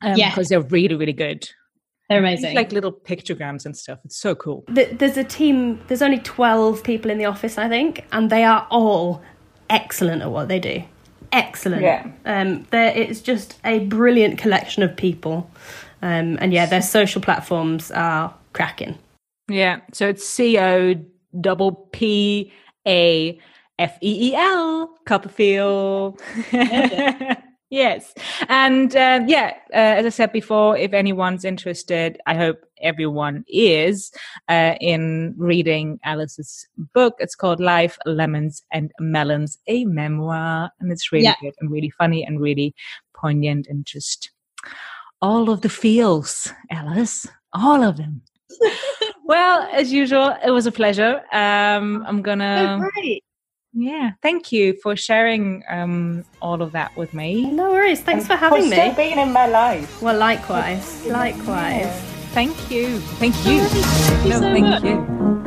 Um, yeah, because they're really really good. They're amazing. It's like little pictograms and stuff. It's so cool. There's a team. There's only twelve people in the office, I think, and they are all excellent at what they do excellent. Yeah. Um, there, it's just a brilliant collection of people. Um, and yeah, their social platforms are cracking. Yeah. So it's C O double P A F E E L, CoppaFeel. Yes. And uh, yeah, uh, as I said before, if anyone's interested, I hope everyone is uh, in reading Alice's book. It's called Life, Lemons and Melons, a memoir. And it's really yeah. good and really funny and really poignant and just all of the feels, Alice, all of them. well, as usual, it was a pleasure. Um, I'm gonna. Oh. Yeah, thank you for sharing um, all of that with me. No worries. Thanks and for having for me. Still being in my life. Well, likewise. Likewise. Yeah. Thank you. Thank you. thank you no, so thank much. you.